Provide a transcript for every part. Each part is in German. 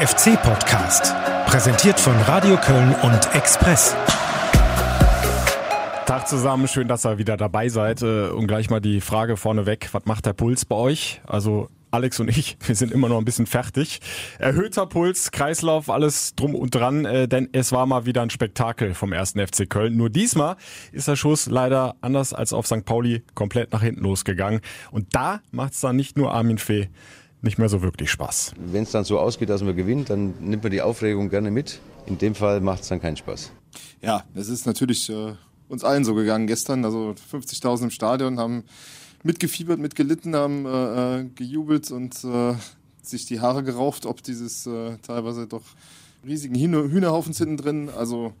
FC-Podcast, präsentiert von Radio Köln und Express. Tag zusammen, schön, dass ihr wieder dabei seid. Äh, und gleich mal die Frage vorneweg, was macht der Puls bei euch? Also Alex und ich, wir sind immer noch ein bisschen fertig. Erhöhter Puls, Kreislauf, alles drum und dran, äh, denn es war mal wieder ein Spektakel vom ersten FC Köln. Nur diesmal ist der Schuss leider anders als auf St. Pauli komplett nach hinten losgegangen. Und da macht es dann nicht nur Armin Fee nicht mehr so wirklich Spaß. Wenn es dann so ausgeht, dass man gewinnt, dann nimmt man die Aufregung gerne mit. In dem Fall macht es dann keinen Spaß. Ja, es ist natürlich äh, uns allen so gegangen gestern. Also 50.000 im Stadion haben mitgefiebert, mitgelitten, haben äh, äh, gejubelt und äh, sich die Haare gerauft, ob dieses äh, teilweise doch riesigen Hühnerhaufen hinten drin. Also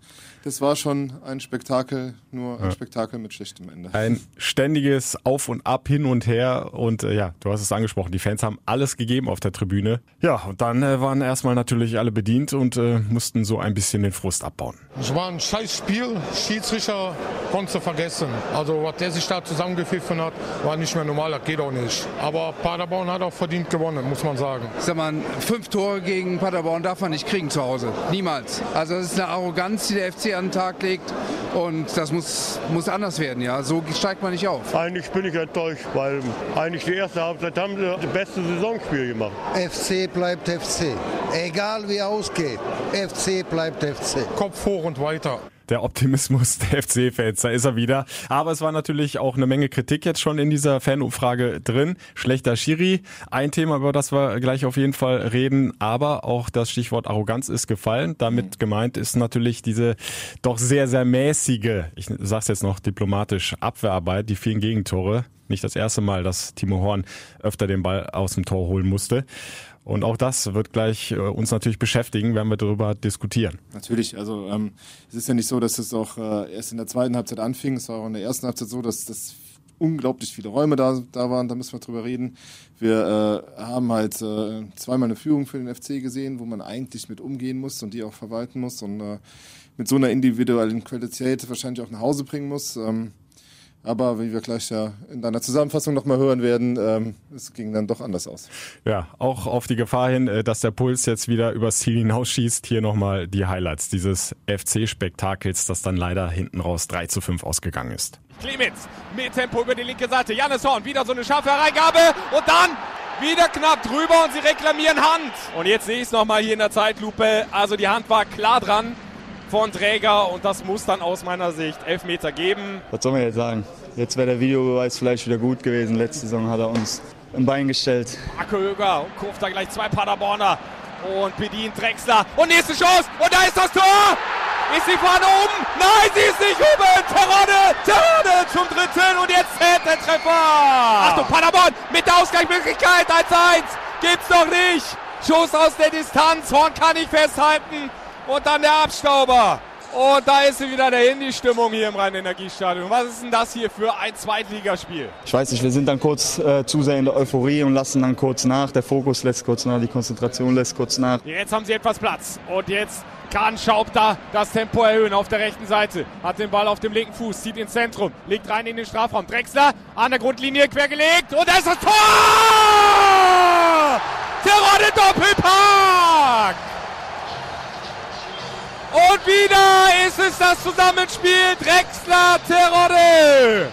das war schon ein Spektakel, nur ein ja. Spektakel mit schlechtem Ende. Ein ständiges Auf und Ab, hin und her. Und äh, ja, du hast es angesprochen, die Fans haben alles gegeben auf der Tribüne. Ja, und dann äh, waren erstmal natürlich alle bedient und äh, mussten so ein bisschen den Frust abbauen. Es war ein scheiß Spiel. Schiedsrichter konnte vergessen. Also was der sich da zusammengepfiffen hat, war nicht mehr normal, das geht auch nicht. Aber Paderborn hat auch verdient gewonnen, muss man sagen. Sag mal, fünf Tore gegen Paderborn darf man nicht kriegen zu Hause. Niemals. Also das ist eine Arroganz, die der FC an den Tag legt. Und das muss, muss anders werden. Ja? So steigt man nicht auf. Eigentlich bin ich enttäuscht, weil eigentlich die erste Halbzeit haben sie das beste Saisonspiel gemacht. FC bleibt FC. Egal wie ausgeht. FC bleibt FC. Kopf hoch und weiter der Optimismus der FC-Fans, da ist er wieder. Aber es war natürlich auch eine Menge Kritik jetzt schon in dieser Fanumfrage drin. Schlechter Schiri, ein Thema, über das wir gleich auf jeden Fall reden. Aber auch das Stichwort Arroganz ist gefallen. Damit mhm. gemeint ist natürlich diese doch sehr, sehr mäßige, ich sag's jetzt noch diplomatisch, Abwehrarbeit, die vielen Gegentore. Nicht das erste Mal, dass Timo Horn öfter den Ball aus dem Tor holen musste. Und auch das wird gleich äh, uns natürlich beschäftigen, werden wir darüber diskutieren. Natürlich, also ähm, es ist ja nicht so, dass es auch äh, erst in der zweiten Halbzeit anfing. Es war auch in der ersten Halbzeit so, dass das unglaublich viele Räume da, da waren, da müssen wir drüber reden. Wir äh, haben halt äh, zweimal eine Führung für den FC gesehen, wo man eigentlich mit umgehen muss und die auch verwalten muss und äh, mit so einer individuellen Qualität wahrscheinlich auch nach Hause bringen muss. Ähm, aber wie wir gleich ja in deiner Zusammenfassung nochmal hören werden, ähm, es ging dann doch anders aus. Ja, auch auf die Gefahr hin, äh, dass der Puls jetzt wieder übers Ziel hinausschießt. Hier nochmal die Highlights dieses FC-Spektakels, das dann leider hinten raus 3 zu 5 ausgegangen ist. Clemens mit Tempo über die linke Seite. Jannes Horn, wieder so eine scharfe Hereingabe und dann wieder knapp drüber und sie reklamieren Hand. Und jetzt sehe ich es nochmal hier in der Zeitlupe. Also die Hand war klar dran von Träger und das muss dann aus meiner Sicht Elfmeter geben. Was soll man jetzt sagen? Jetzt wäre der Videobeweis vielleicht wieder gut gewesen. Letzte Saison hat er uns im Bein gestellt. Marco Höger und kurft da gleich zwei Paderborner und bedient Drexler und nächste Chance und da ist das Tor! Ist sie vorne oben? Nein, sie ist nicht oben! Terodde! Terodde zum dritten und jetzt zählt der Treffer! Achtung, Paderborn mit der Ausgleichsmöglichkeit 1-1! Gibt's doch nicht! Schuss aus der Distanz, Horn kann nicht festhalten und dann der Abstauber. Und da ist wieder der Handy-Stimmung hier im Rhein-Energiestadion. Was ist denn das hier für ein Zweitligaspiel? Ich weiß nicht, wir sind dann kurz äh, zu sehr in der Euphorie und lassen dann kurz nach. Der Fokus lässt kurz nach, die Konzentration lässt kurz nach. Jetzt haben sie etwas Platz. Und jetzt kann Schaub da das Tempo erhöhen auf der rechten Seite. Hat den Ball auf dem linken Fuß, zieht ins Zentrum, legt rein in den Strafraum. Drexler an der Grundlinie quergelegt und da ist das Tor! Terodde Doppelpack! Und wieder ist es das Zusammenspiel Drexler-Terodde.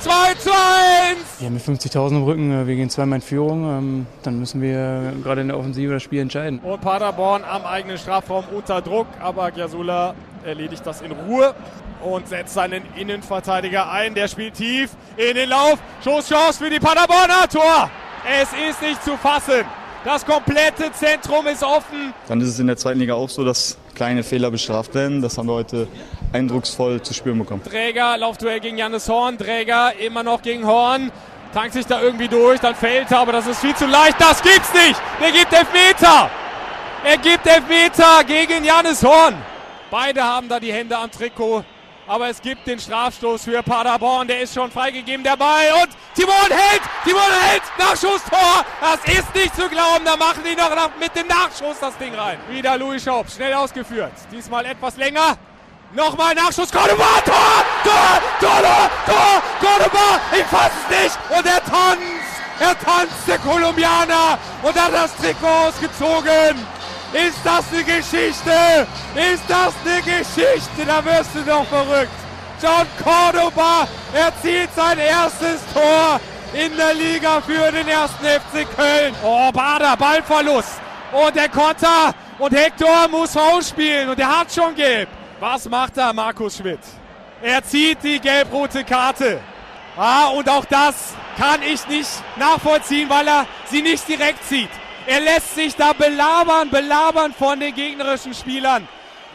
2 zu 1. Ja, mit 50.000 im Rücken, äh, wir gehen zweimal in Führung. Ähm, dann müssen wir gerade in der Offensive das Spiel entscheiden. Und Paderborn am eigenen Strafraum unter Druck, aber Giasula erledigt das in Ruhe und setzt seinen Innenverteidiger ein. Der spielt tief in den Lauf. Schusschance für die Paderborner. Tor. Es ist nicht zu fassen. Das komplette Zentrum ist offen. Dann ist es in der zweiten Liga auch so, dass kleine Fehler bestraft werden. Das haben wir heute eindrucksvoll zu spüren bekommen. Träger, Laufduell gegen Jannis Horn. Träger immer noch gegen Horn. Tankt sich da irgendwie durch, dann fällt er, aber das ist viel zu leicht. Das gibt's nicht. Der gibt Elfmeter. Er gibt Elfmeter gegen Jannis Horn. Beide haben da die Hände am Trikot aber es gibt den Strafstoß für Paderborn, der ist schon freigegeben dabei und Timon hält, Timon hält, Nachschusstor, das ist nicht zu glauben, da machen die noch mit dem Nachschuss das Ding rein. Wieder Louis Schaub, schnell ausgeführt, diesmal etwas länger, Nochmal Nachschuss, Cordoba, Tor, Tor, Tor, Tor, Cordoba, ich fass es nicht. Und er tanzt, er tanzt, der Kolumbianer. Und hat das Trikot ausgezogen Ist das eine Geschichte? Ist das eine Geschichte? Da wirst du doch verrückt. John Cordoba erzielt sein erstes Tor in der Liga für den ersten FC Köln. Oh, Bader, Ballverlust. Und der Konter. Und Hector muss ausspielen. Und der hat schon gelb. Was macht da Markus Schmidt? Er zieht die gelb-rote Karte. Ah, und auch das kann ich nicht nachvollziehen, weil er sie nicht direkt zieht. Er lässt sich da belabern, belabern von den gegnerischen Spielern.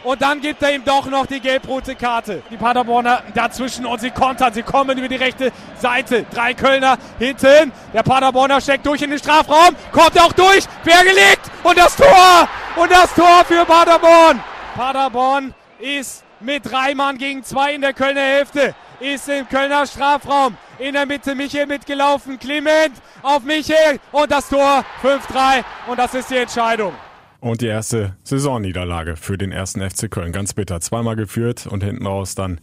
Und dann gibt er ihm doch noch die gelb-rote Karte. Die Paderborner dazwischen und sie kontern. Sie kommen über die rechte Seite. Drei Kölner hinten. Der Paderborner steckt durch in den Strafraum. Kommt auch durch. Quergelegt. Und das Tor. Und das Tor für Paderborn. Paderborn ist mit drei Mann gegen zwei in der Kölner Hälfte. Ist im Kölner Strafraum. In der Mitte Michel mitgelaufen. Clement auf Michel. Und das Tor 5-3. Und das ist die Entscheidung. Und die erste Saisonniederlage für den ersten FC Köln. Ganz bitter. Zweimal geführt und hinten raus dann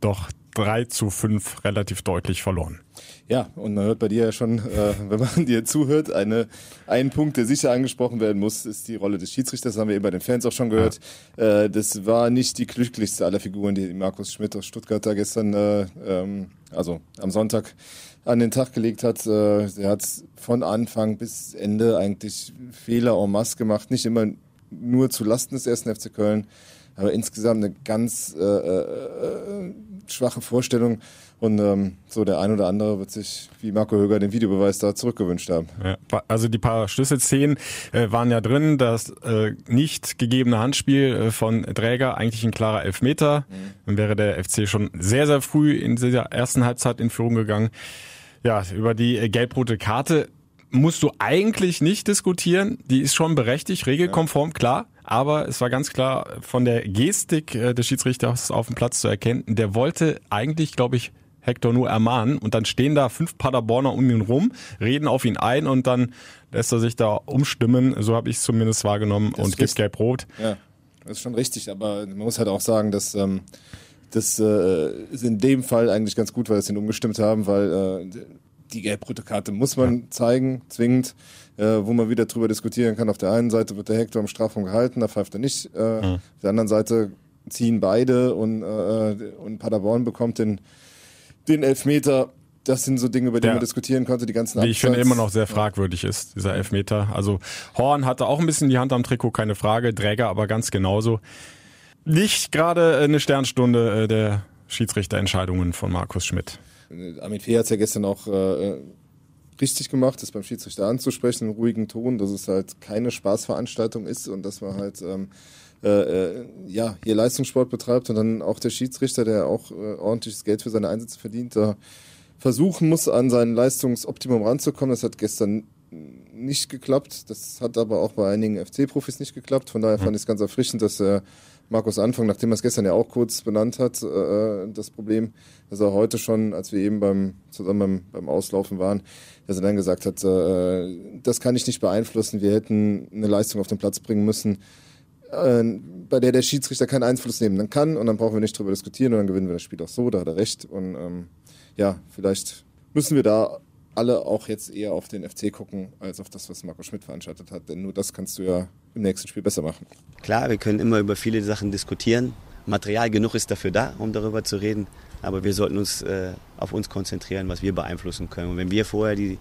doch 3 zu 5 relativ deutlich verloren. Ja, und man hört bei dir ja schon, äh, wenn man dir zuhört, eine, ein Punkt, der sicher angesprochen werden muss, ist die Rolle des Schiedsrichters. Das haben wir eben bei den Fans auch schon gehört. Ja. Äh, das war nicht die glücklichste aller Figuren, die Markus Schmidt aus Stuttgart da gestern, äh, ähm, also am Sonntag, an den Tag gelegt hat. Äh, er hat von Anfang bis Ende eigentlich Fehler en masse gemacht. Nicht immer nur zu Lasten des ersten FC Köln, aber insgesamt eine ganz äh, äh, äh schwache Vorstellung. Und ähm, so der ein oder andere wird sich, wie Marco Höger den Videobeweis da zurückgewünscht haben. Ja, also die paar Schlüsselszenen äh, waren ja drin. Das äh, nicht gegebene Handspiel äh, von Träger, eigentlich ein klarer Elfmeter. Mhm. Dann wäre der FC schon sehr, sehr früh in dieser ersten Halbzeit in Führung gegangen. Ja, über die äh, gelb-rote Karte musst du eigentlich nicht diskutieren. Die ist schon berechtigt, regelkonform, klar. Aber es war ganz klar von der Gestik äh, des Schiedsrichters auf dem Platz zu erkennen. Der wollte eigentlich, glaube ich, Hector nur ermahnen und dann stehen da fünf Paderborner um ihn rum, reden auf ihn ein und dann lässt er sich da umstimmen, so habe ich es zumindest wahrgenommen das und gibt gelb-rot. Ja, das ist schon richtig, aber man muss halt auch sagen, dass ähm, das äh, ist in dem Fall eigentlich ganz gut, weil sie ihn umgestimmt haben, weil äh, die gelb-rote Karte muss man ja. zeigen, zwingend, äh, wo man wieder drüber diskutieren kann. Auf der einen Seite wird der Hector im Strafraum gehalten, da pfeift er nicht. Äh, mhm. Auf der anderen Seite ziehen beide und, äh, und Paderborn bekommt den, den Elfmeter. Das sind so Dinge, über die man diskutieren konnte, die ganzen Wie ich finde immer noch sehr fragwürdig ist, dieser Elfmeter. Also Horn hatte auch ein bisschen die Hand am Trikot, keine Frage, Träger aber ganz genauso. Nicht gerade eine Sternstunde äh, der Schiedsrichterentscheidungen von Markus Schmidt. Armin Fee hat es ja gestern auch äh, richtig gemacht, das beim Schiedsrichter anzusprechen, in ruhigen Ton, dass es halt keine Spaßveranstaltung ist und dass man halt ähm, äh, äh, ja, hier Leistungssport betreibt und dann auch der Schiedsrichter, der auch äh, ordentliches Geld für seine Einsätze verdient, da versuchen muss, an sein Leistungsoptimum ranzukommen. Das hat gestern nicht geklappt. Das hat aber auch bei einigen FC-Profis nicht geklappt. Von daher fand ich es ganz erfrischend, dass er Markus Anfang, nachdem er es gestern ja auch kurz benannt hat, äh, das Problem, dass er heute schon, als wir eben beim, zusammen beim, beim Auslaufen waren, dass er dann gesagt hat, äh, das kann ich nicht beeinflussen, wir hätten eine Leistung auf den Platz bringen müssen, äh, bei der der Schiedsrichter keinen Einfluss nehmen. Kann und dann brauchen wir nicht drüber diskutieren und dann gewinnen wir das Spiel. Auch so, da hat er recht. Und ähm, ja, vielleicht müssen wir da alle auch jetzt eher auf den FC gucken, als auf das, was Marco Schmidt veranstaltet hat. Denn nur das kannst du ja im nächsten Spiel besser machen. Klar, wir können immer über viele Sachen diskutieren. Material genug ist dafür da, um darüber zu reden. Aber wir sollten uns äh, auf uns konzentrieren, was wir beeinflussen können. Und wenn wir vorher die,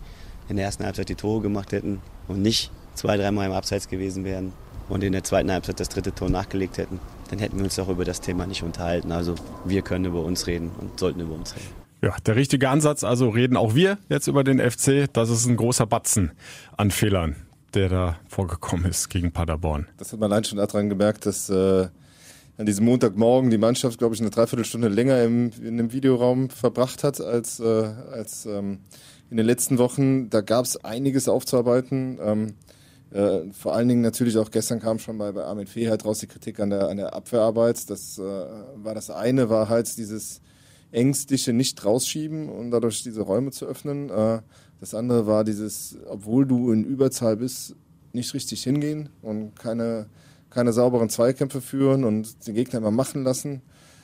in der ersten Halbzeit die Tore gemacht hätten und nicht zwei, dreimal im Abseits gewesen wären und in der zweiten Halbzeit das dritte Tor nachgelegt hätten, dann hätten wir uns auch über das Thema nicht unterhalten. Also wir können über uns reden und sollten über uns reden. Ja, der richtige Ansatz. Also reden auch wir jetzt über den FC. Das ist ein großer Batzen an Fehlern, der da vorgekommen ist gegen Paderborn. Das hat man allein schon daran gemerkt, dass äh, an diesem Montagmorgen die Mannschaft, glaube ich, eine Dreiviertelstunde länger im, in dem Videoraum verbracht hat als, äh, als ähm, in den letzten Wochen. Da gab es einiges aufzuarbeiten. Ähm, äh, vor allen Dingen natürlich auch gestern kam schon bei, bei Armin Fee halt raus die Kritik an der, an der Abwehrarbeit. Das äh, war das eine, war halt dieses Ängstliche nicht rausschieben und dadurch diese Räume zu öffnen. Das andere war dieses, obwohl du in Überzahl bist, nicht richtig hingehen und keine, keine sauberen Zweikämpfe führen und den Gegner immer machen lassen.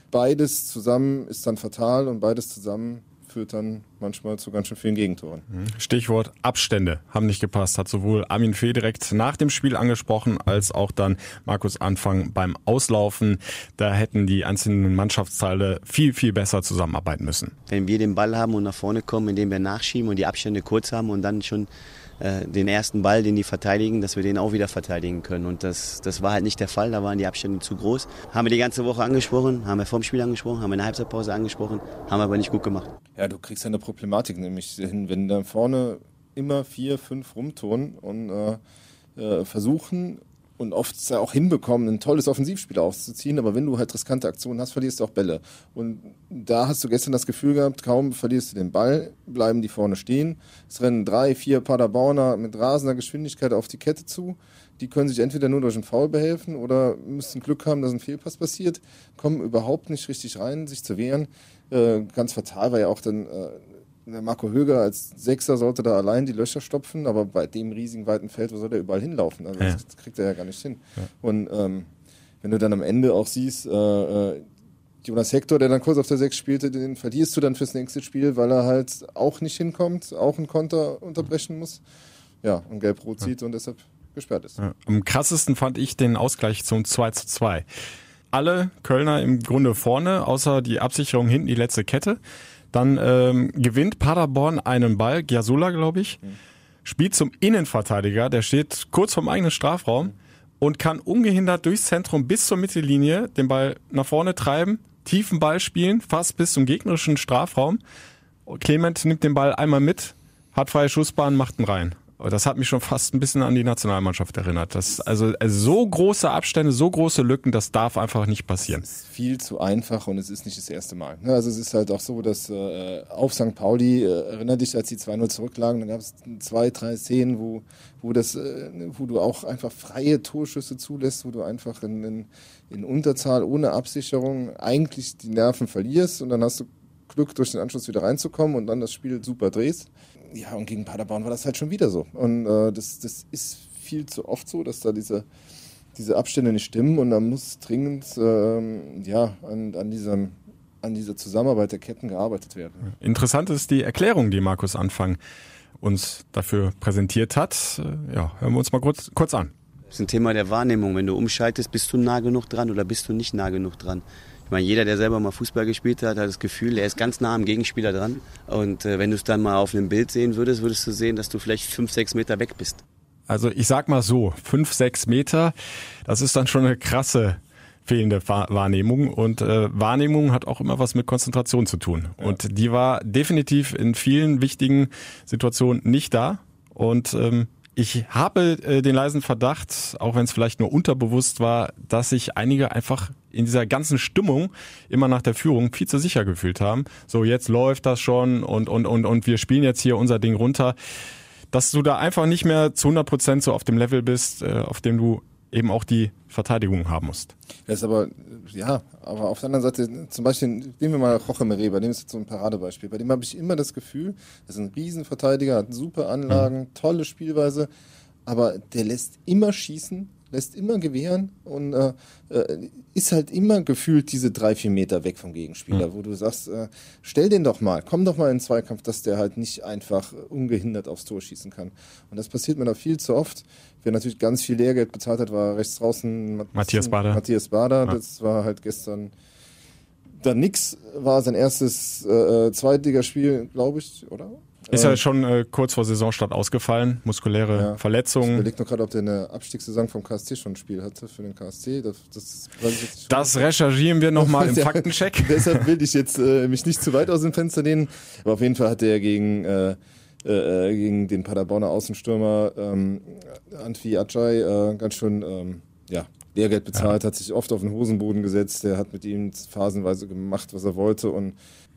Beides zusammen ist dann fatal und beides zusammen führt dann manchmal zu ganz schön vielen Gegentoren. Mhm. Stichwort Abstände haben nicht gepasst, hat sowohl Armin Fee direkt nach dem Spiel angesprochen, als auch dann Markus Anfang beim Auslaufen. Da hätten die einzelnen Mannschaftsteile viel, viel besser zusammenarbeiten müssen. Wenn wir den Ball haben und nach vorne kommen, indem wir nachschieben und die Abstände kurz haben und dann schon äh, den ersten Ball, den die verteidigen, dass wir den auch wieder verteidigen können. Und das, das war halt nicht der Fall, da waren die Abstände zu groß. Haben wir die ganze Woche angesprochen, haben wir vorm Spiel angesprochen, haben wir in der Halbzeitpause angesprochen, haben wir aber nicht gut gemacht. Ja, du kriegst ja eine Problematik nämlich hin, wenn da vorne immer vier, fünf rumturnen und äh, äh, versuchen und oft auch hinbekommen, ein tolles Offensivspiel auszuziehen. Aber wenn du halt riskante Aktionen hast, verlierst du auch Bälle. Und da hast du gestern das Gefühl gehabt, kaum verlierst du den Ball, bleiben die vorne stehen. Es rennen drei, vier Paderborner mit rasender Geschwindigkeit auf die Kette zu. Die können sich entweder nur durch einen Foul behelfen oder müssen Glück haben, dass ein Fehlpass passiert, kommen überhaupt nicht richtig rein, sich zu wehren. Äh, ganz fatal war ja auch dann äh, der Marco Höger als Sechser sollte da allein die Löcher stopfen, aber bei dem riesigen weiten Feld, wo soll der überall hinlaufen? Also ja. das kriegt er ja gar nicht hin. Ja. Und ähm, wenn du dann am Ende auch siehst, äh, äh, Jonas Hector, der dann kurz auf der Sechs spielte, den verlierst du dann fürs nächste Spiel, weil er halt auch nicht hinkommt, auch einen Konter unterbrechen muss. Ja, und gelb-rot zieht ja. und deshalb gesperrt ist. Ja. Am krassesten fand ich den Ausgleich zum 2 zu 2. Alle Kölner im Grunde vorne, außer die Absicherung hinten, die letzte Kette. Dann ähm, gewinnt Paderborn einen Ball, Giasula, glaube ich, mhm. spielt zum Innenverteidiger, der steht kurz vorm eigenen Strafraum mhm. und kann ungehindert durchs Zentrum bis zur Mittellinie den Ball nach vorne treiben, tiefen Ball spielen, fast bis zum gegnerischen Strafraum. Clement nimmt den Ball einmal mit, hat freie Schussbahn, macht ihn rein. Das hat mich schon fast ein bisschen an die Nationalmannschaft erinnert. Das, also, also so große Abstände, so große Lücken, das darf einfach nicht passieren. Es ist viel zu einfach und es ist nicht das erste Mal. Ne? Also es ist halt auch so, dass äh, auf St. Pauli, äh, erinnere dich, als die 2-0 zurücklagen, dann gab es zwei, drei Szenen, wo, wo, das, äh, wo du auch einfach freie Torschüsse zulässt, wo du einfach in, in, in Unterzahl ohne Absicherung eigentlich die Nerven verlierst und dann hast du Glück, durch den Anschluss wieder reinzukommen und dann das Spiel super drehst ja, und gegen Paderborn war das halt schon wieder so. Und äh, das, das ist viel zu oft so, dass da diese, diese Abstände nicht stimmen und da muss dringend ähm, ja, an, an, diesem, an dieser Zusammenarbeit der Ketten gearbeitet werden. Interessant ist die Erklärung, die Markus Anfang uns dafür präsentiert hat. Äh, ja, hören wir uns mal kurz, kurz an. Das ist ein Thema der Wahrnehmung. Wenn du umschaltest, bist du nah genug dran oder bist du nicht nah genug dran? Ich meine, jeder, der selber mal Fußball gespielt hat, hat das Gefühl, er ist ganz nah am Gegenspieler dran. Und äh, wenn du es dann mal auf einem Bild sehen würdest, würdest du sehen, dass du vielleicht fünf, sechs Meter weg bist. Also ich sag mal so, fünf, sechs Meter, das ist dann schon eine krasse fehlende Wahrnehmung und äh, Wahrnehmung hat auch immer was mit Konzentration zu tun ja. und die war definitiv in vielen wichtigen Situationen nicht da und ähm, ich habe äh, den leisen Verdacht, auch wenn es vielleicht nur unterbewusst war, dass sich einige einfach in dieser ganzen Stimmung immer nach der Führung viel zu sicher gefühlt haben. So, jetzt läuft das schon und, und, und, und wir spielen jetzt hier unser Ding runter. Dass du da einfach nicht mehr zu 100 Prozent so auf dem Level bist, äh, auf dem du eben auch die Verteidigung haben musst. Das ist aber, ja, aber auf der anderen Seite, zum Beispiel, nehmen wir mal Roche Mere, bei dem ist jetzt so ein Paradebeispiel. Bei dem habe ich immer das Gefühl, er ist ein Riesenverteidiger, hat super Anlagen, mhm. tolle Spielweise, aber der lässt immer schießen, lässt immer gewähren und äh, äh, ist halt immer gefühlt diese drei, vier Meter weg vom Gegenspieler, mhm. wo du sagst, äh, stell den doch mal, komm doch mal in den Zweikampf, dass der halt nicht einfach ungehindert aufs Tor schießen kann. Und das passiert mir da viel zu oft. Wer natürlich ganz viel Lehrgeld bezahlt hat, war rechts draußen Matthias Bader. Matthias Bader, ja. das war halt gestern dann nix, war sein erstes äh, äh Zweitligaspiel, glaube ich, oder? Ist ja schon äh, kurz vor Saisonstart ausgefallen, muskuläre ja. Verletzungen. Ich überlege noch gerade, ob der eine Abstiegssaison vom KSC schon ein Spiel hatte für den KSC. Das, das, das recherchieren wir nochmal im Faktencheck. Deshalb will ich jetzt äh, mich nicht zu weit aus dem Fenster lehnen. Aber auf jeden Fall hat er gegen, äh, äh, gegen den Paderborner Außenstürmer ähm, Antwi Ajay äh, ganz schön ähm, ja, Lehrgeld bezahlt, ja. hat sich oft auf den Hosenboden gesetzt. Der hat mit ihm phasenweise gemacht, was er wollte. Und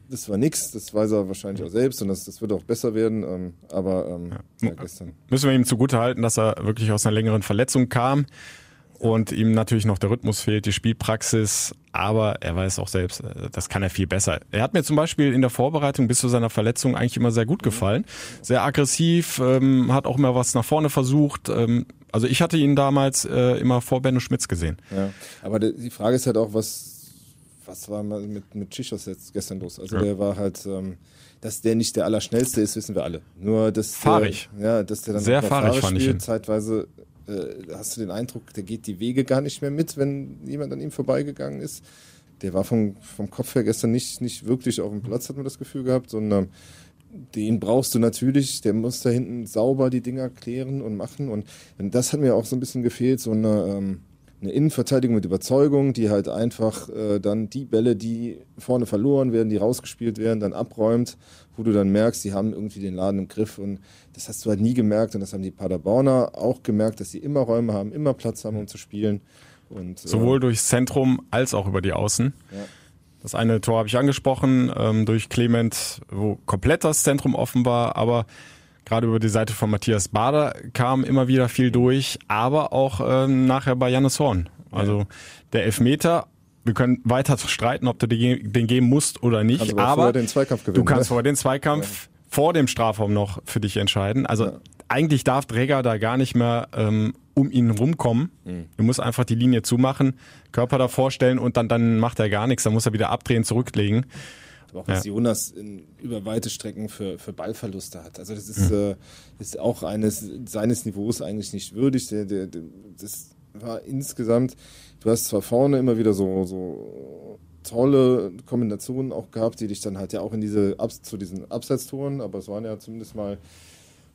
das war nix, das weiß er wahrscheinlich auch selbst und das, das wird auch besser werden. Ähm, aber ähm, ja. Ja, gestern. Müssen wir ihm zugute halten, dass er wirklich aus einer längeren Verletzung kam und ihm natürlich noch der Rhythmus fehlt, die Spielpraxis, aber er weiß auch selbst, äh, das kann er viel besser. Er hat mir zum Beispiel in der Vorbereitung bis zu seiner Verletzung eigentlich immer sehr gut gefallen. Sehr aggressiv, ähm, hat auch immer was nach vorne versucht. Ähm, also ich hatte ihn damals äh, immer vor Benno Schmitz gesehen. Ja, aber die Frage ist halt auch, was was war mal mit, mit Chichos jetzt gestern los? Also Ja. der war halt, ähm, dass der nicht der Allerschnellste ist, wissen wir alle. Nur, dass Fahrig. Der, ja, dass der dann Sehr noch fahrig fand ich spielt. Zeitweise äh, hast du den Eindruck, der geht die Wege gar nicht mehr mit, wenn jemand an ihm vorbeigegangen ist. Der war vom, vom Kopf her gestern nicht, nicht wirklich auf dem Platz, hat man das Gefühl gehabt, sondern den brauchst du natürlich, der muss da hinten sauber die Dinger klären und machen. Und, und das hat mir auch so ein bisschen gefehlt, so eine, ähm, eine Innenverteidigung mit Überzeugung, die halt einfach äh, dann die Bälle, die vorne verloren werden, die rausgespielt werden, dann abräumt, wo du dann merkst, die haben irgendwie den Laden im Griff. Und das hast du halt nie gemerkt. Und das haben die Paderborner auch gemerkt, dass sie immer Räume haben, immer Platz haben, um zu spielen. Und, äh, Sowohl durchs Zentrum als auch über die Außen. Ja. Das eine Tor habe ich angesprochen, ähm, durch Clement, wo komplett das Zentrum offen war, aber gerade über die Seite von Matthias Bader kam immer wieder viel durch, aber auch ähm, nachher bei Jannis Horn. Also der Elfmeter, wir können weiter streiten, ob du den geben musst oder nicht, Kannst aber aber vorher den Zweikampf du gewinnen, kannst ne? vorher den Zweikampf vor dem Strafraum noch für dich entscheiden. Also eigentlich darf Träger da gar nicht mehr ähm, um ihn rumkommen. Mhm. Du musst einfach die Linie zumachen, Körper davor stellen und dann, dann macht er gar nichts. Dann muss er wieder abdrehen, zurücklegen. Aber auch Ja. was Jonas in, über weite Strecken für, für Ballverluste hat. Also das ist, äh, ist auch eines seines Niveaus eigentlich nicht würdig. Der, der, der, das war insgesamt, du hast zwar vorne immer wieder so, so tolle Kombinationen auch gehabt, die dich dann halt ja auch in diese Abs zu diesen Abseitstoren, aber es waren ja zumindest mal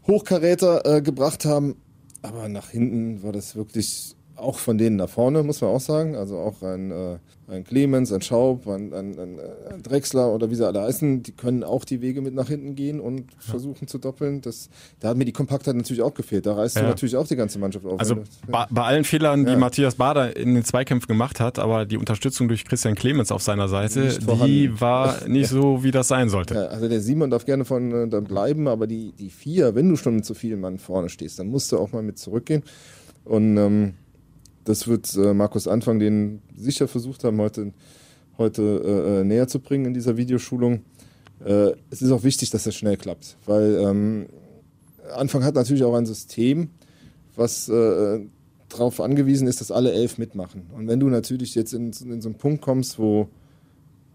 Hochkaräter äh, gebracht haben. Aber nach hinten war das wirklich auch von denen nach vorne, muss man auch sagen. Also auch ein, äh, ein Clemens, ein Schaub, ein, ein, ein, Drexler oder wie sie alle heißen, die können auch die Wege mit nach hinten gehen und versuchen zu doppeln. Das, da hat mir die Kompaktheit natürlich auch gefehlt. Da reißt Ja. du natürlich auch die ganze Mannschaft auf. Also bei, bei allen Fehlern, die Ja. Matthias Bader in den Zweikämpfen gemacht hat, aber die Unterstützung durch Christian Clemens auf seiner Seite, die war nicht so, wie das sein sollte. Ja, also der Simon darf gerne von äh, da bleiben, aber die, die vier, wenn du schon mit so vielen Mann vorne stehst, dann musst du auch mal mit zurückgehen. Und ähm, das wird äh, Markus Anfang, den sicher versucht haben, heute, heute äh, äh, näher zu bringen in dieser Videoschulung. Äh, es ist auch wichtig, dass das schnell klappt, weil ähm, Anfang hat natürlich auch ein System, was äh, darauf angewiesen ist, dass alle elf mitmachen. Und wenn du natürlich jetzt in, in so einen Punkt kommst, wo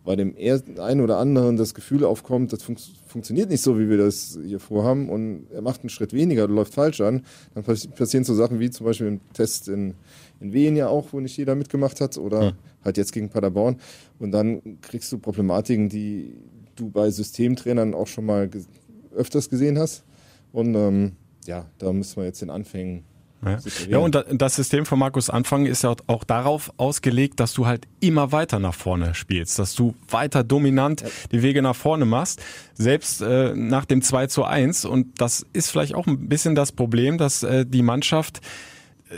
bei dem einen oder anderen das Gefühl aufkommt, das fun funktioniert nicht so, wie wir das hier vorhaben und er macht einen Schritt weniger, du läuft falsch an, dann pass passieren so Sachen wie zum Beispiel im Test in, in Wien ja auch, wo nicht jeder mitgemacht hat oder Ja. halt jetzt gegen Paderborn und dann kriegst du Problematiken, die du bei Systemtrainern auch schon mal öfters gesehen hast und ähm, ja, da müssen wir jetzt den Anfängen Ja, ja und da- das System von Markus Anfang ist ja auch darauf ausgelegt, dass du halt immer weiter nach vorne spielst, dass du weiter dominant die Wege nach vorne machst, selbst äh, nach dem 2 zu 1. Und das ist vielleicht auch ein bisschen das Problem, dass äh, die Mannschaft äh,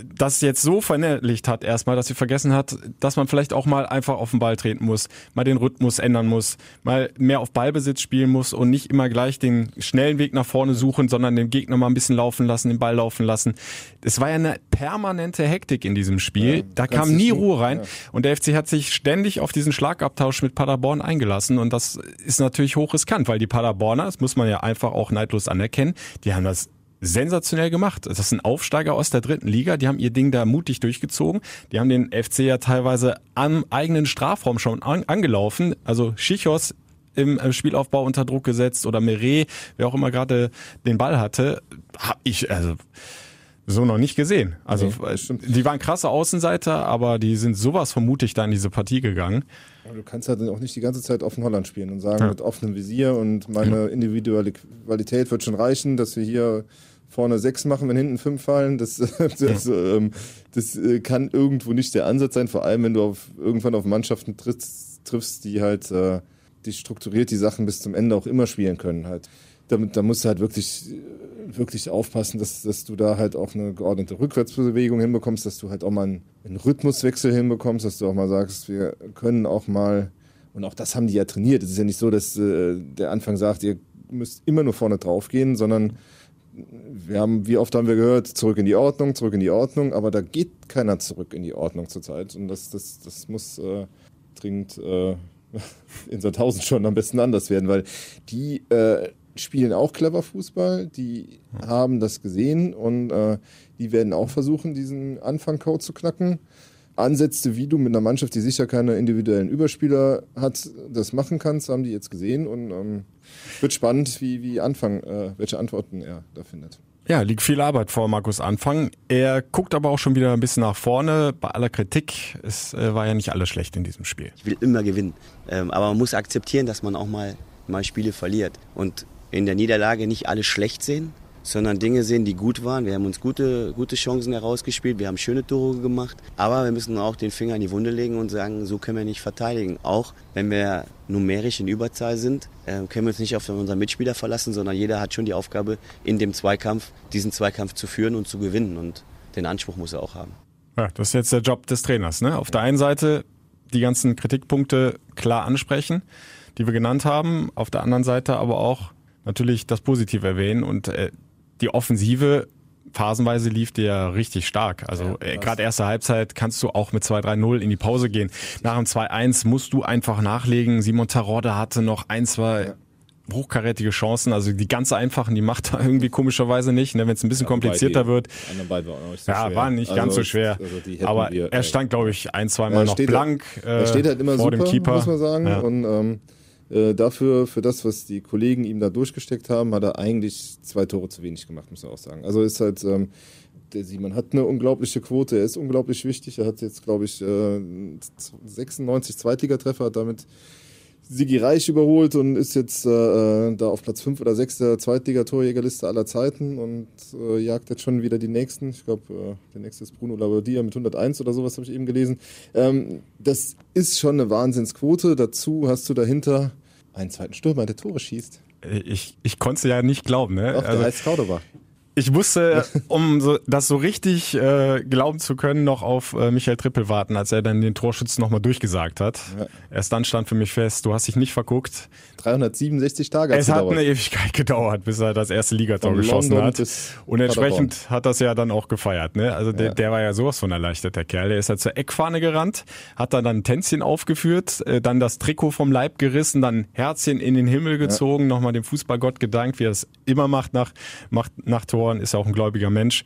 das jetzt so verinnerlicht hat erstmal, dass sie vergessen hat, dass man vielleicht auch mal einfach auf den Ball treten muss, mal den Rhythmus ändern muss, mal mehr auf Ballbesitz spielen muss und nicht immer gleich den schnellen Weg nach vorne suchen, sondern den Gegner mal ein bisschen laufen lassen, den Ball laufen lassen. Es war ja eine permanente Hektik in diesem Spiel. Ja, da kam nie Ruhe rein. ja. Und der FC hat sich ständig auf diesen Schlagabtausch mit Paderborn eingelassen. Und das ist natürlich hochriskant, weil die Paderborner, das muss man ja einfach auch neidlos anerkennen, die haben das sensationell gemacht. Das sind Aufsteiger aus der dritten Liga, die haben ihr Ding da mutig durchgezogen. Die haben den FC ja teilweise am eigenen Strafraum schon an, angelaufen. Also Schichos im äh, Spielaufbau unter Druck gesetzt oder Meret, wer auch immer gerade den Ball hatte, hab ich also so noch nicht gesehen. Also Nee, die waren krasse Außenseiter, aber die sind sowas von mutig da in diese Partie gegangen. Du kannst halt dann auch nicht die ganze Zeit offen Holland spielen und sagen, Ja. mit offenem Visier und meine Individualität wird schon reichen, dass wir hier vorne sechs machen, wenn hinten fünf fallen. Das, das, ähm, das äh, kann irgendwo nicht der Ansatz sein, vor allem wenn du auf, irgendwann auf Mannschaften triffst, triffst die halt äh, die strukturiert die Sachen bis zum Ende auch immer spielen können. Halt. Damit, da musst du halt wirklich, wirklich aufpassen, dass, dass du da halt auch eine geordnete Rückwärtsbewegung hinbekommst, dass du halt auch mal einen, einen Rhythmuswechsel hinbekommst, dass du auch mal sagst, wir können auch mal, und auch das haben die ja trainiert. Es ist ja nicht so, dass äh, der Anfang sagt, ihr müsst immer nur vorne drauf gehen, sondern wir haben, wie oft haben wir gehört, zurück in die Ordnung, zurück in die Ordnung, aber da geht keiner zurück in die Ordnung zurzeit. Und das, das, das muss äh, dringend äh, in Sandhausen schon am besten anders werden, weil die äh, spielen auch clever Fußball, die haben das gesehen und äh, die werden auch versuchen, diesen Anfangcode zu knacken. Ansätze, wie du mit einer Mannschaft, die sicher keine individuellen Überspieler hat, das machen kannst, haben die jetzt gesehen und ähm, wird spannend, wie, wie Anfang, äh, welche Antworten er da findet. Ja, liegt viel Arbeit vor Markus Anfang. Er guckt aber auch schon wieder ein bisschen nach vorne. Bei aller Kritik, es äh, war ja nicht alles schlecht in diesem Spiel. Ich will immer gewinnen. Ähm, aber man muss akzeptieren, dass man auch mal, mal Spiele verliert. Und in der Niederlage nicht alles schlecht sehen, sondern Dinge sehen, die gut waren. Wir haben uns gute, gute Chancen herausgespielt, wir haben schöne Tore gemacht, aber wir müssen auch den Finger in die Wunde legen und sagen, so können wir nicht verteidigen. Auch wenn wir numerisch in Überzahl sind, äh, können wir uns nicht auf unseren Mitspieler verlassen, sondern jeder hat schon die Aufgabe, in dem Zweikampf, diesen Zweikampf zu führen und zu gewinnen und den Anspruch muss er auch haben. Ja, das ist jetzt der Job des Trainers. Ne? Auf der einen Seite die ganzen Kritikpunkte klar ansprechen, die wir genannt haben, auf der anderen Seite aber auch natürlich das Positive erwähnen und äh, die Offensive phasenweise lief dir ja richtig stark. Also ja, äh, gerade erste Halbzeit kannst du auch mit 2-3-0 in die Pause gehen. Nach dem 2-1 musst du einfach nachlegen. Simon Tarode hatte noch ein, zwei ja. hochkarätige Chancen. Also die ganz einfachen, die macht er irgendwie komischerweise nicht. Ne? Wenn es ein bisschen ja, komplizierter wird. War so ja, schwer. war nicht also ganz so schwer. Also aber wir, er stand, glaube ich, ein, zwei Mal noch blank. Äh, er steht halt immer vor super, dem Keeper. muss man sagen. Und ähm, äh, dafür, für das, was die Kollegen ihm da durchgesteckt haben, hat er eigentlich zwei Tore zu wenig gemacht, muss man auch sagen. Also ist halt, ähm, der Simon hat eine unglaubliche Quote, er ist unglaublich wichtig. Er hat jetzt, glaube ich, äh, 96 Zweitligatreffer, hat damit Sigi Reich überholt und ist jetzt äh, äh da auf Platz 5 oder 6 der Zweitliga-Torjägerliste aller Zeiten und äh, jagt jetzt schon wieder die nächsten. Ich glaube, äh, der nächste ist Bruno Labbadia mit 101 oder sowas, habe ich eben gelesen. Ähm, das ist schon eine Wahnsinnsquote. Dazu hast du dahinter einen zweiten Stürmer, der Tore schießt. Ich, ich konnte es ja nicht glauben. Ne? Doch, der also, heißt Cordova. Ich musste, um so, das so richtig äh, glauben zu können, noch auf äh, Michael Trippel warten, als er dann den Torschützen nochmal durchgesagt hat. Ja. Erst dann stand für mich fest, du hast dich nicht verguckt. 367 Tage hat es hat gedauert. eine Ewigkeit gedauert, bis er das erste Ligator von geschossen London hat. Und entsprechend Paderborn. hat das ja dann auch gefeiert. Ne? Also der, ja. der war ja sowas von erleichtert, der Kerl. Der ist halt zur Eckfahne gerannt, hat dann ein Tänzchen aufgeführt, äh, dann das Trikot vom Leib gerissen, dann Herzchen in den Himmel gezogen, ja. nochmal dem Fußballgott gedankt, wie er es immer macht nach, macht, nach Toren, ist ja auch ein gläubiger Mensch.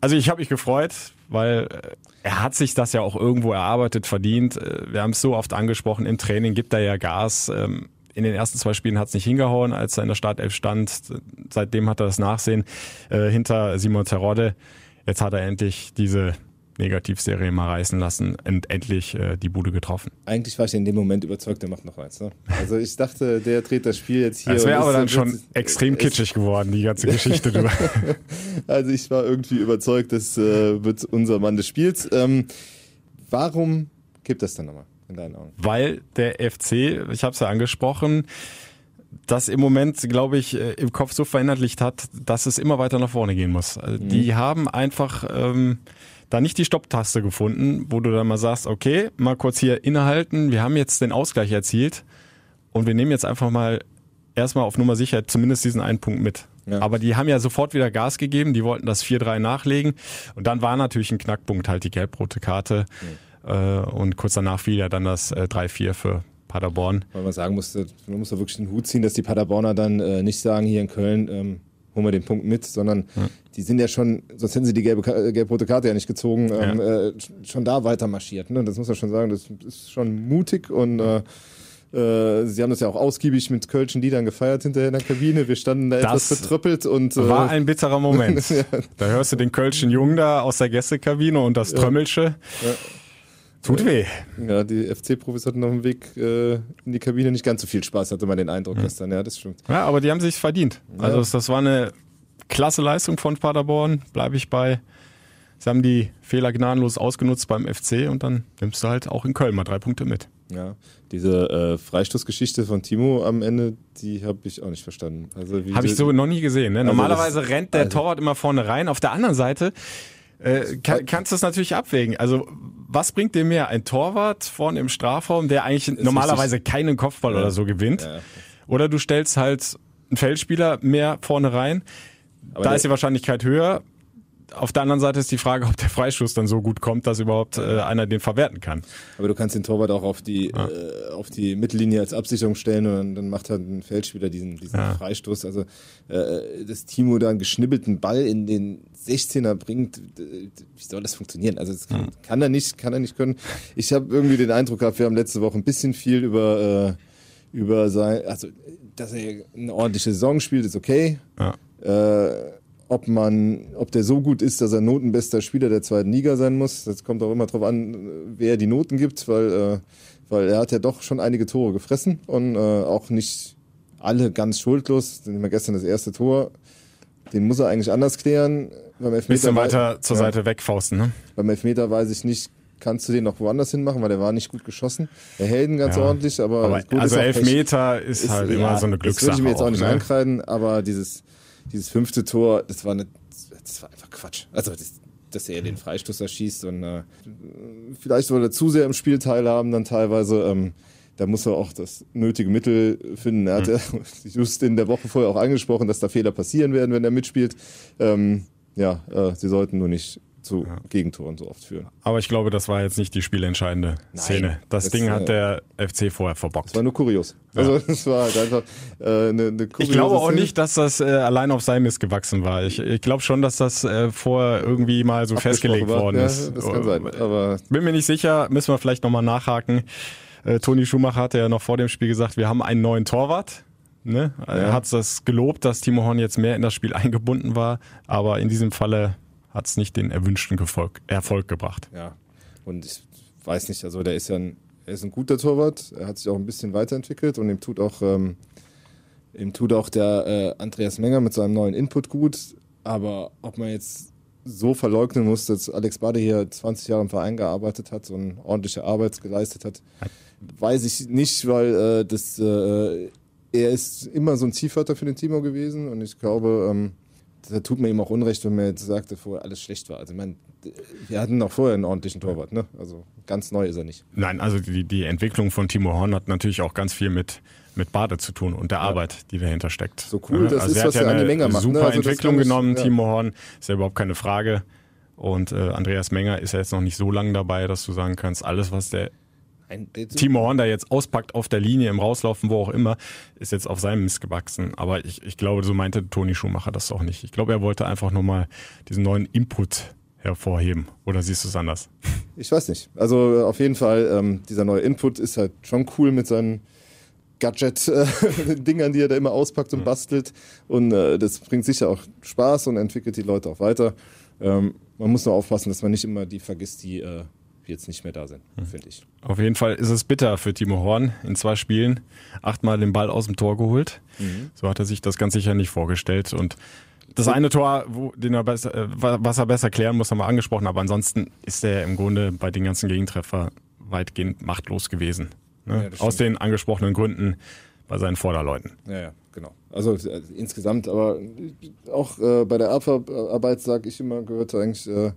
Also ich habe mich gefreut, weil äh, er hat sich das ja auch irgendwo erarbeitet, verdient. Äh, wir haben es so oft angesprochen, im Training gibt er ja Gas. Ähm, in den ersten zwei Spielen hat es nicht hingehauen, als er in der Startelf stand. Seitdem hat er das Nachsehen äh, hinter Simon Terodde. Jetzt hat er endlich diese Negativserie mal reißen lassen und endlich äh, die Bude getroffen. Eigentlich war ich in dem Moment überzeugt, der macht noch eins. Ne? Also ich dachte, der dreht das Spiel jetzt hier. Das wäre aber dann schon extrem kitschig geworden, die ganze Geschichte. also ich war irgendwie überzeugt, das äh, wird unser Mann des Spiels. Ähm, warum gibt das dann nochmal? in deinen Augen? Weil der FC, ich habe es ja angesprochen, das im Moment, glaube ich, äh, im Kopf so verinnerlicht hat, dass es immer weiter nach vorne gehen muss. Also mhm. Die haben einfach ähm, da nicht die Stopptaste gefunden, wo du dann mal sagst, okay, mal kurz hier innehalten, wir haben jetzt den Ausgleich erzielt und wir nehmen jetzt einfach mal erstmal auf Nummer sicher zumindest diesen einen Punkt mit. Ja. Aber die haben ja sofort wieder Gas gegeben, die wollten das 4-3 nachlegen und dann war natürlich ein Knackpunkt halt die gelb-rote Karte. Mhm. Äh, und kurz danach fiel ja dann das äh, 3-4 für Paderborn. Weil man sagen musste, man muss da wirklich den Hut ziehen, dass die Paderborner dann äh, nicht sagen, hier in Köln ähm, holen wir den Punkt mit, sondern ja. die sind ja schon, sonst hätten sie die gelbe, äh, gelb-rote Karte ja nicht gezogen, ähm, ja. äh, schon da weiter marschiert. Ne? Das muss man schon sagen, das ist schon mutig und äh, äh, Sie haben das ja auch ausgiebig mit Kölschen Liedern gefeiert hinterher in der Kabine. Wir standen da das etwas vertröppelt und. Äh, war ein bitterer Moment. ja. Da hörst du den Kölschen Jungen da aus der Gästekabine und das Trömmelsche. Ja. Tut weh. Ja, die FC-Profis hatten auf dem Weg äh, in die Kabine nicht ganz so viel Spaß, hatte man den Eindruck mhm. gestern. Ja, das stimmt. Ja, aber die haben sich verdient. Also ja. das war eine klasse Leistung von Paderborn, bleibe ich bei. Sie haben die Fehler gnadenlos ausgenutzt beim FC und dann nimmst du halt auch in Köln mal drei Punkte mit. Ja, diese äh, Freistoßgeschichte von Timo am Ende, die habe ich auch nicht verstanden. Also habe ich so noch nie gesehen. Ne? Also Normalerweise das, rennt der also Torwart immer vorne rein. Auf der anderen Seite äh, kann, kannst du es natürlich abwägen. Also was bringt dir mehr? Ein Torwart vorne im Strafraum, der eigentlich ist normalerweise richtig. keinen Kopfball ja. oder so gewinnt? Ja. Oder du stellst halt einen Feldspieler mehr vorne rein. Aber da ist die Wahrscheinlichkeit höher, auf der anderen Seite ist die Frage, ob der Freistoß dann so gut kommt, dass überhaupt äh, einer den verwerten kann. Aber du kannst den Torwart auch auf die, ja. äh, auf die Mittellinie als Absicherung stellen und dann macht halt ein Feldspieler diesen, diesen ja. Freistoß. Also, äh, dass Timo da einen geschnibbelten Ball in den 16er bringt, wie soll das funktionieren? Also, das kann, ja. kann er nicht, kann er nicht können. Ich habe irgendwie den Eindruck gehabt, wir haben letzte Woche ein bisschen viel über, äh, über sein, also, dass er eine ordentliche Saison spielt, ist okay. Ja. Äh, ob man, ob der so gut ist, dass er notenbester Spieler der zweiten Liga sein muss. Das kommt auch immer darauf an, wer die Noten gibt, weil, äh, weil er hat ja doch schon einige Tore gefressen und äh, auch nicht alle ganz schuldlos. Nehmen wir gestern das erste Tor, den muss er eigentlich anders klären. Beim Elfmeter Bisschen weiter zur ja, Seite wegfausten, ne? Beim Elfmeter weiß ich nicht, kannst du den noch woanders hinmachen, weil der war nicht gut geschossen. Er hält ihn ganz ja. ordentlich, aber, aber gut, also Elfmeter ist, ist, halt ist, immer ja, so eine Glückssache. Das würde ich mir jetzt auch, auch nicht ne? einkreiden, aber dieses dieses fünfte Tor, das war, eine, das war einfach Quatsch. Also, das, dass er den Freistoß erschießt und äh, vielleicht soll er zu sehr im Spiel teilhaben, dann teilweise. Ähm, da muss er auch das nötige Mittel finden. Er hat ja mhm. just in der Woche vorher auch angesprochen, dass da Fehler passieren werden, wenn er mitspielt. Ähm, ja, äh, sie sollten nur nicht zu ja. Gegentoren so oft führen. Aber ich glaube, das war jetzt nicht die spielentscheidende Nein, Szene. Das, das Ding hat der FC vorher verbockt. Das war nur kurios. Ja. Also das war halt einfach äh, eine, eine Ich glaube auch Szene. nicht, dass das äh, allein auf sein Mist gewachsen war. Ich, ich glaube schon, dass das äh, vorher irgendwie mal so festgelegt war. worden ist. Ja, das kann sein. Aber Bin mir nicht sicher, müssen wir vielleicht nochmal nachhaken. Äh, Toni Schumacher hatte ja noch vor dem Spiel gesagt, wir haben einen neuen Torwart. Ne? Ja. Er hat es gelobt, dass Timo Horn jetzt mehr in das Spiel eingebunden war, aber in diesem Falle hat es nicht den erwünschten Erfolg, Erfolg gebracht. Ja, und ich weiß nicht, also der ist ja ein, er ist ein guter Torwart, er hat sich auch ein bisschen weiterentwickelt und ihm tut auch, ähm, ihm tut auch der äh, Andreas Menger mit seinem neuen Input gut, aber ob man jetzt so verleugnen muss, dass Alex Bade hier 20 Jahre im Verein gearbeitet hat und ordentliche Arbeit geleistet hat, weiß ich nicht, weil äh, das, äh, er ist immer so ein Zielvater für den Timo gewesen. Und ich glaube, ähm, da tut mir ihm auch Unrecht, wenn man jetzt sagt, dass vorher alles schlecht war. Also ich meine, wir hatten auch vorher einen ordentlichen Torwart, ne? Also ganz neu ist er nicht. Nein, also die, die Entwicklung von Timo Horn hat natürlich auch ganz viel mit mit Bade zu tun und der ja. Arbeit, die dahinter steckt. So cool, das also ist, was ja er an die Menge macht. Super ne? also Entwicklung genommen, ja. Timo Horn, ist ja überhaupt keine Frage. Und äh, Andreas Menger ist ja jetzt noch nicht so lange dabei, dass du sagen kannst, alles, was der ein, Timo Horn da jetzt auspackt auf der Linie, im Rauslaufen, wo auch immer, ist jetzt auf seinem Mist gewachsen. Aber ich, ich glaube, so meinte Toni Schumacher das auch nicht. Ich glaube, er wollte einfach nur mal diesen neuen Input hervorheben. Oder siehst du es anders? Ich weiß nicht. Also auf jeden Fall, ähm, dieser neue Input ist halt schon cool mit seinen Gadget-Dingern, die er da immer auspackt und bastelt. Und äh, das bringt sicher auch Spaß und entwickelt die Leute auch weiter. Ähm, man muss nur aufpassen, dass man nicht immer die vergisst, die äh, jetzt nicht mehr da sind, mhm. finde ich. Auf jeden Fall ist es bitter für Timo Horn in zwei Spielen. Achtmal den Ball aus dem Tor geholt. Mhm. So hat er sich das ganz sicher nicht vorgestellt. Und das eine Tor, wo, den er besser, äh, was er besser klären muss, haben wir angesprochen. Aber ansonsten ist er im Grunde bei den ganzen Gegentreffer weitgehend machtlos gewesen. Ne? Ja, Aus den angesprochenen Gründen bei seinen Vorderleuten. Ja, ja, genau. Also, also insgesamt, aber auch äh, bei der Abwehrarbeit, sage ich immer, gehört eigentlich äh,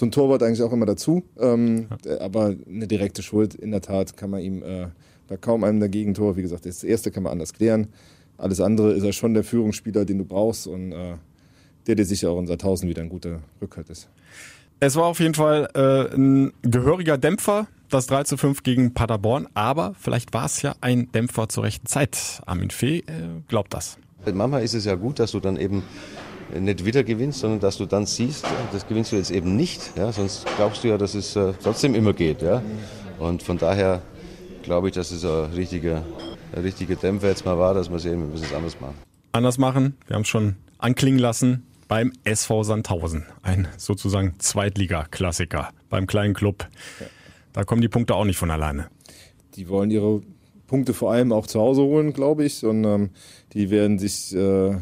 so ein Torwart eigentlich auch immer dazu. Ähm, ja. Aber eine direkte Schuld, in der Tat, kann man ihm äh, bei kaum einem der Gegentor, wie gesagt, das erste kann man anders klären. Alles andere ist er schon der Führungsspieler, den du brauchst und äh, der dir sicher auch in Sandhausen wieder ein guter Rückhalt ist. Es war auf jeden Fall äh, ein gehöriger Dämpfer, das 3 zu 5 gegen Paderborn, aber vielleicht war es ja ein Dämpfer zur rechten Zeit. Armin Fee äh, glaubt das. Manchmal ist es ja gut, dass du dann eben nicht wieder gewinnst, sondern dass du dann siehst, das gewinnst du jetzt eben nicht. Ja? Sonst glaubst du ja, dass es äh, trotzdem immer geht. Ja? Und von daher glaube ich, dass es ein richtiger, ein richtiger Dämpfer jetzt mal war, dass wir es eben ein bisschen anders machen. Anders machen, wir haben es schon anklingen lassen beim SV Sandhausen. Ein sozusagen Zweitliga-Klassiker beim kleinen Club. Da kommen die Punkte auch nicht von alleine. Die wollen ihre Punkte vor allem auch zu Hause holen, glaube ich. Und ähm, die werden sich äh,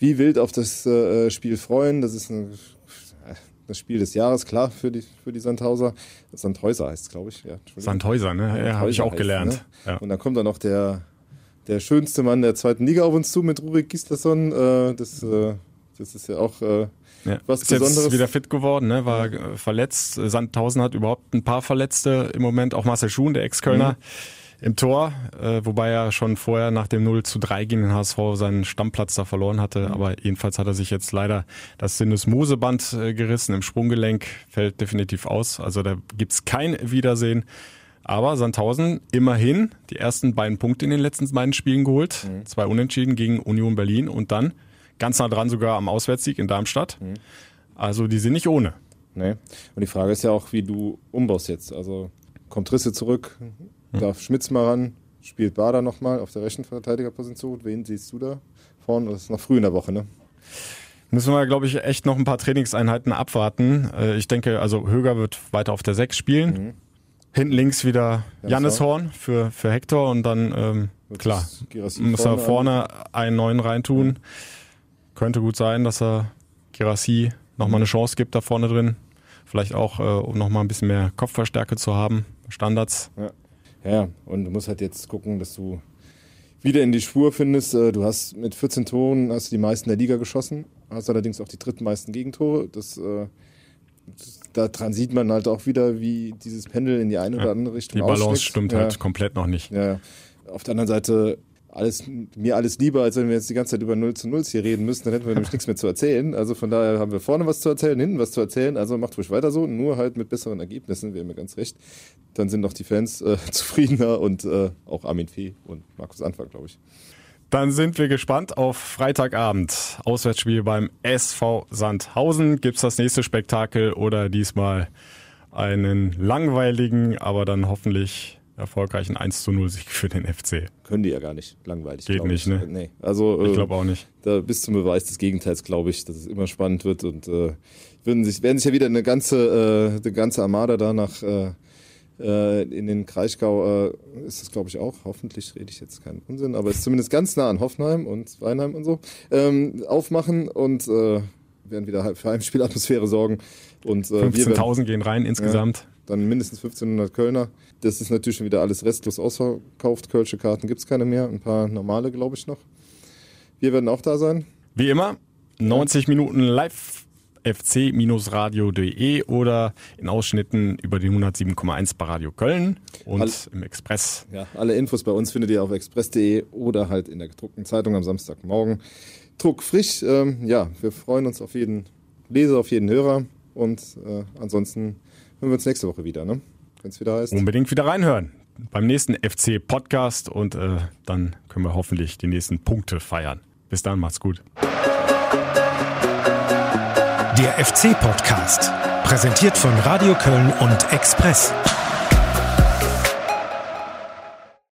wie wild auf das äh, Spiel freuen. Das ist ein, das Spiel des Jahres, klar, für die, für die Sandhauser. Sandhäuser heißt es, glaube ich. Ja, Sandhäuser, ne? Ja, habe ich auch gelernt. Ne? Ja. Und dann kommt da noch der, der schönste Mann der zweiten Liga auf uns zu mit Rurik Gislason. Äh, das, äh, das ist ja auch äh, ja. was ist Besonderes. Jetzt wieder fit geworden, ne? war ja. verletzt. Sandhausen hat überhaupt ein paar Verletzte im Moment. Auch Marcel Schuhn, der Ex-Kölner. Mhm im Tor, äh, wobei er schon vorher nach dem 0 zu 3 gegen den HSV seinen Stammplatz da verloren hatte. Mhm. Aber jedenfalls hat er sich jetzt leider das Sinnesmoseband äh, gerissen im Sprunggelenk, fällt definitiv aus. Also da gibt's kein Wiedersehen. Aber Sandhausen immerhin die ersten beiden Punkte in den letzten beiden Spielen geholt. Mhm. Zwei Unentschieden gegen Union Berlin und dann ganz nah dran sogar am Auswärtssieg in Darmstadt. Mhm. Also die sind nicht ohne. Nee. Und die Frage ist ja auch, wie du umbaust jetzt. Also kommt Risse zurück, darf Schmitz mal ran, spielt Bader nochmal auf der rechten Verteidigerposition. Wen siehst du da vorne? Das ist noch früh in der Woche, ne? Müssen wir, glaube ich, echt noch ein paar Trainingseinheiten abwarten. Äh, ich denke, also Höger wird weiter auf der 6 spielen. Mhm. Hinten links wieder Jannis Horn für, für Hector und dann, ähm, klar, muss er vorne einen neuen reintun. Mhm. Könnte gut sein, dass er Girassi nochmal eine Chance gibt da vorne drin. Vielleicht auch, äh, um nochmal ein bisschen mehr Kopfverstärke zu haben, Standards. Ja. Ja, und du musst halt jetzt gucken, dass du wieder in die Spur findest. Äh, du hast mit 14 Toren hast du die meisten der Liga geschossen, hast allerdings auch die drittmeisten Gegentore. Das, äh, das daran sieht man halt auch wieder, wie dieses Pendel in die eine oder andere Richtung Die Balance stimmt halt ja. halt komplett noch nicht. Ja. Auf der anderen Seite alles, mir alles lieber, als wenn wir jetzt die ganze Zeit über 0 zu 0 hier reden müssten, dann hätten wir nämlich nichts mehr zu erzählen. Also von daher haben wir vorne was zu erzählen, hinten was zu erzählen. Also macht ruhig weiter so, nur halt mit besseren Ergebnissen, haben ja ganz recht. Dann sind doch die Fans äh, zufriedener und äh, auch Armin Fee und Markus Anfang, glaube ich. Dann sind wir gespannt auf Freitagabend. Auswärtsspiel beim SV Sandhausen. Gibt's das nächste Spektakel oder diesmal einen langweiligen, aber dann hoffentlich erfolgreichen 1 zu 0 Sieg für den FC. Können die ja gar nicht. Langweilig. Geht nicht, ich. ne? Nee. Also, ich glaube auch nicht. Da bis zum Beweis des Gegenteils glaube ich, dass es immer spannend wird und äh, würden sich, werden sich ja wieder eine ganze, äh, eine ganze Armada da nach äh, äh, in den Kraichgau äh, ist das, glaube ich, auch. Hoffentlich rede ich jetzt keinen Unsinn, aber ist zumindest ganz nah an Hoffenheim und Weinheim und so. Ähm, aufmachen und äh, werden wieder für Heimspielatmosphäre sorgen. Und, äh, 15.000 gehen rein insgesamt. Dann mindestens 1500 Kölner. Das ist natürlich schon wieder alles restlos ausverkauft. Kölsche Karten gibt es keine mehr. Ein paar normale, glaube ich, noch. Wir werden auch da sein. Wie immer, 90 Minuten live fc-radio.de oder in Ausschnitten über die 107,1 bei Radio Köln und All, im Express. Ja, alle Infos bei uns findet ihr auf express.de oder halt in der gedruckten Zeitung am Samstagmorgen. Druck frisch. Ähm, ja, wir freuen uns auf jeden Leser, auf jeden Hörer und äh, ansonsten hören wir uns nächste Woche wieder, ne? wenn es wieder heißt. Unbedingt wieder reinhören beim nächsten FC-Podcast und äh, dann können wir hoffentlich die nächsten Punkte feiern. Bis dann, macht's gut. Der FC-Podcast, präsentiert von Radio Köln und Express.